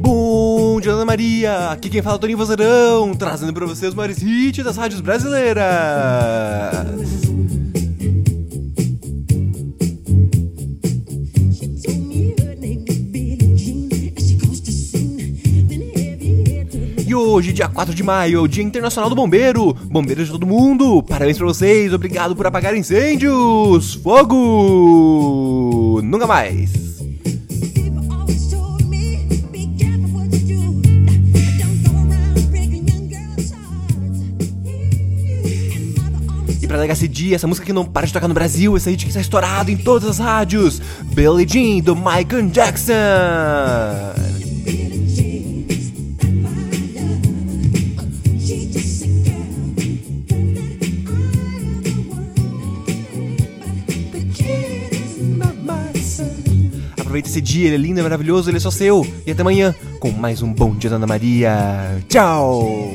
Bom dia, Ana Maria! Aqui quem fala é o Toninho Vozeirão, trazendo pra vocês os maiores hits das rádios brasileiras! Hoje, dia 4 de maio, é o Dia Internacional do Bombeiro. Bombeiros de todo mundo, parabéns pra vocês, obrigado por apagar incêndios. Fogo! Nunca mais! E pra negar esse dia, essa música que não para de tocar no Brasil, esse hit que está estourado em todas as rádios, Billie Jean, do Michael Jackson. Aproveita esse dia, ele é lindo, é maravilhoso, ele é só seu. E até amanhã com mais um Bom Dia da Ana Maria. Tchau!